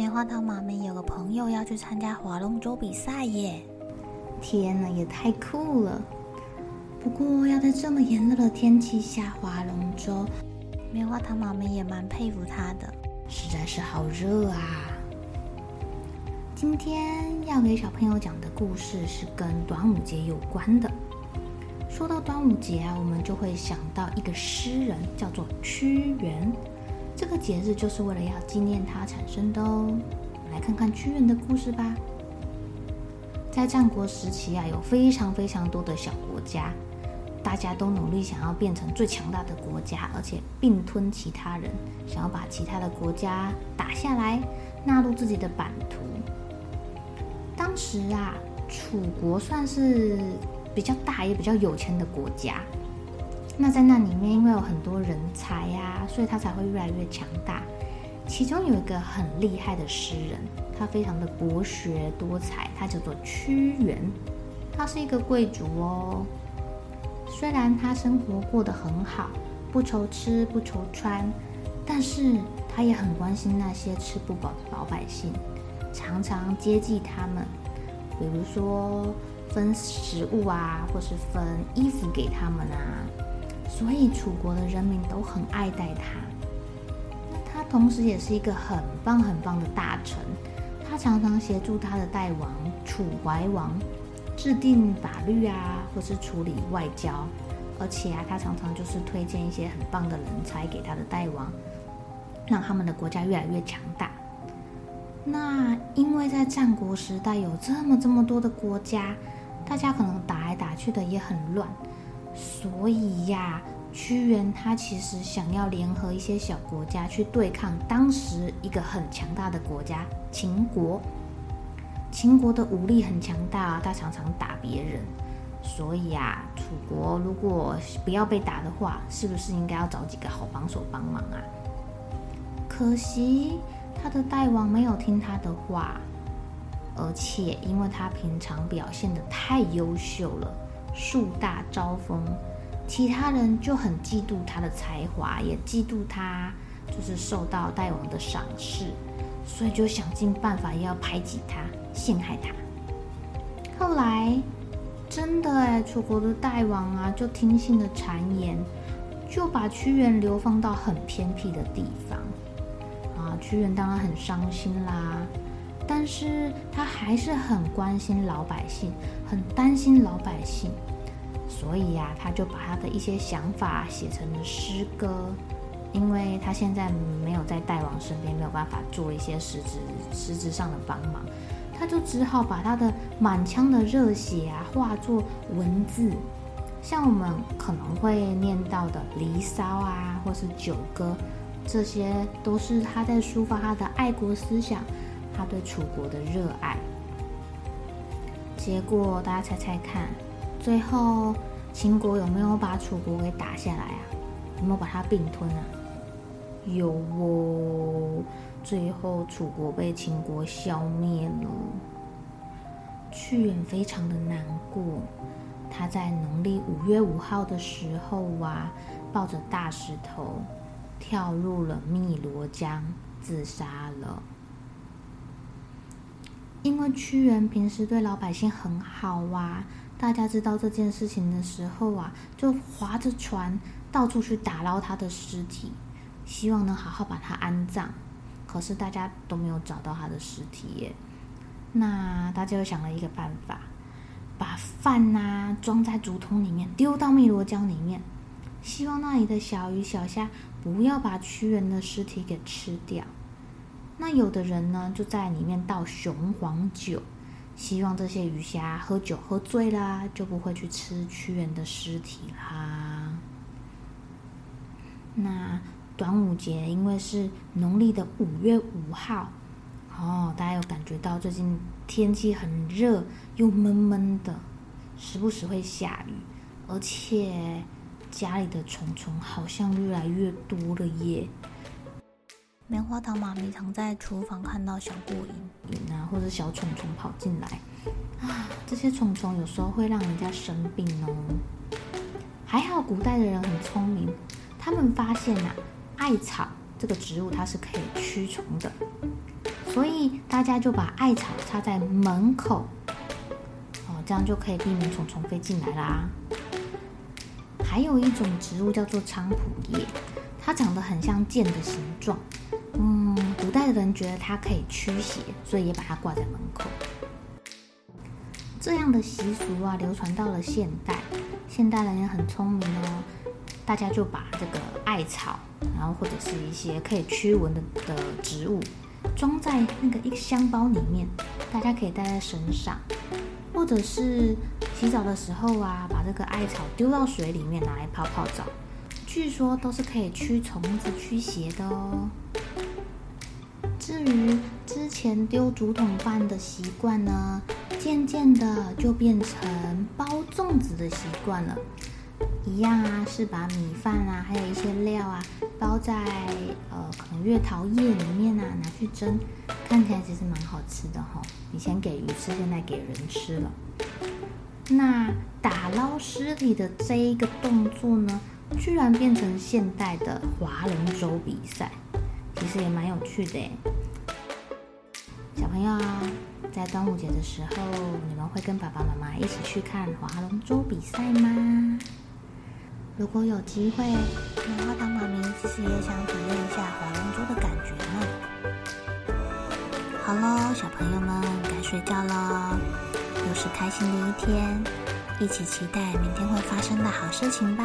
棉花糖妈咪有个朋友要去参加划龙舟比赛耶！天哪，也太酷了！不过要在这么炎热的天气下划龙舟，棉花糖妈咪也蛮佩服他的，实在是好热啊！今天要给小朋友讲的故事是跟端午节有关的。说到端午节啊，我们就会想到一个诗人，叫做屈原。这个节日就是为了要纪念他产生的哦。来看看屈原的故事吧。在战国时期啊，有非常非常多的小国家，大家都努力想要变成最强大的国家，而且并吞其他人，想要把其他的国家打下来，纳入自己的版图。当时啊，楚国算是比较大也比较有钱的国家。那在那里面，因为有很多人才呀、啊，所以他才会越来越强大。其中有一个很厉害的诗人，他非常的博学多才，他叫做屈原。他是一个贵族哦，虽然他生活过得很好，不愁吃不愁穿，但是他也很关心那些吃不饱的老百姓，常常接济他们，比如说分食物啊，或是分衣服给他们啊。所以楚国的人民都很爱戴他。那他同时也是一个很棒很棒的大臣，他常常协助他的代王楚怀王制定法律啊，或是处理外交。而且啊，他常常就是推荐一些很棒的人才给他的代王，让他们的国家越来越强大。那因为在战国时代有这么这么多的国家，大家可能打来打去的也很乱。所以呀，屈原他其实想要联合一些小国家去对抗当时一个很强大的国家秦国。秦国的武力很强大，他常常打别人。所以啊，楚国如果不要被打的话，是不是应该要找几个好帮手帮忙啊？可惜他的大王没有听他的话，而且因为他平常表现得太优秀了。树大招风，其他人就很嫉妒他的才华，也嫉妒他就是受到大王的赏识，所以就想尽办法要排挤他、陷害他。后来，真的哎，楚国的大王啊，就听信了谗言，就把屈原流放到很偏僻的地方。啊，屈原当然很伤心啦。但是他还是很关心老百姓，很担心老百姓，所以呀、啊，他就把他的一些想法写成了诗歌。因为他现在没有在大王身边，没有办法做一些实质实质上的帮忙，他就只好把他的满腔的热血啊化作文字，像我们可能会念到的《离骚》啊，或是《九歌》，这些都是他在抒发他的爱国思想。他对楚国的热爱，结果大家猜猜看，最后秦国有没有把楚国给打下来啊？有没有把它并吞啊？有哦，最后楚国被秦国消灭了。屈原非常的难过，他在农历五月五号的时候啊，抱着大石头跳入了汨罗江，自杀了。因为屈原平时对老百姓很好啊，大家知道这件事情的时候啊，就划着船到处去打捞他的尸体，希望能好好把他安葬。可是大家都没有找到他的尸体耶。那大家又想了一个办法，把饭呐装在竹筒里面，丢到汨罗江里面，希望那里的小鱼小虾不要把屈原的尸体给吃掉。那有的人呢，就在里面倒雄黄酒，希望这些鱼虾喝酒喝醉啦，就不会去吃屈原的尸体啦。那端午节因为是农历的五月五号，哦，大家有感觉到最近天气很热又闷闷的，时不时会下雨，而且家里的虫虫好像越来越多了耶。棉花糖妈咪常在厨房看到小过瘾瘾啊，或者小虫虫跑进来啊，这些虫虫有时候会让人家生病哦。还好古代的人很聪明，他们发现、啊，艾草这个植物它是可以驱虫的，所以大家就把艾草插在门口，哦，这样就可以避免虫虫飞进来啦。还有一种植物叫做菖蒲叶，它长得很像剑的形状。嗯，古代的人觉得它可以驱邪，所以也把它挂在门口。这样的习俗啊，流传到了现代，现代人也很聪明哦，大家就把这个艾草，然后或者是一些可以驱蚊的的植物，装在那个一个香包里面，大家可以带在身上，或者是洗澡的时候啊，把这个艾草丢到水里面，拿来泡泡澡，据说都是可以驱虫子、驱邪的哦。至于之前丢竹筒饭的习惯呢，渐渐的就变成包粽子的习惯了。一样啊，是把米饭啊，还有一些料啊，包在呃可能月桃叶里面啊，拿去蒸，看起来其实蛮好吃的哈、哦。以前给鱼吃，现在给人吃了。那打捞尸体的这一个动作呢，居然变成现代的划龙舟比赛。其实也蛮有趣的诶，小朋友，在端午节的时候，你们会跟爸爸妈妈一起去看划龙舟比赛吗？如果有机会，棉花糖妈咪其实也想体验一下划龙舟的感觉呢。好喽，小朋友们该睡觉了，又是开心的一天，一起期待明天会发生的好事情吧。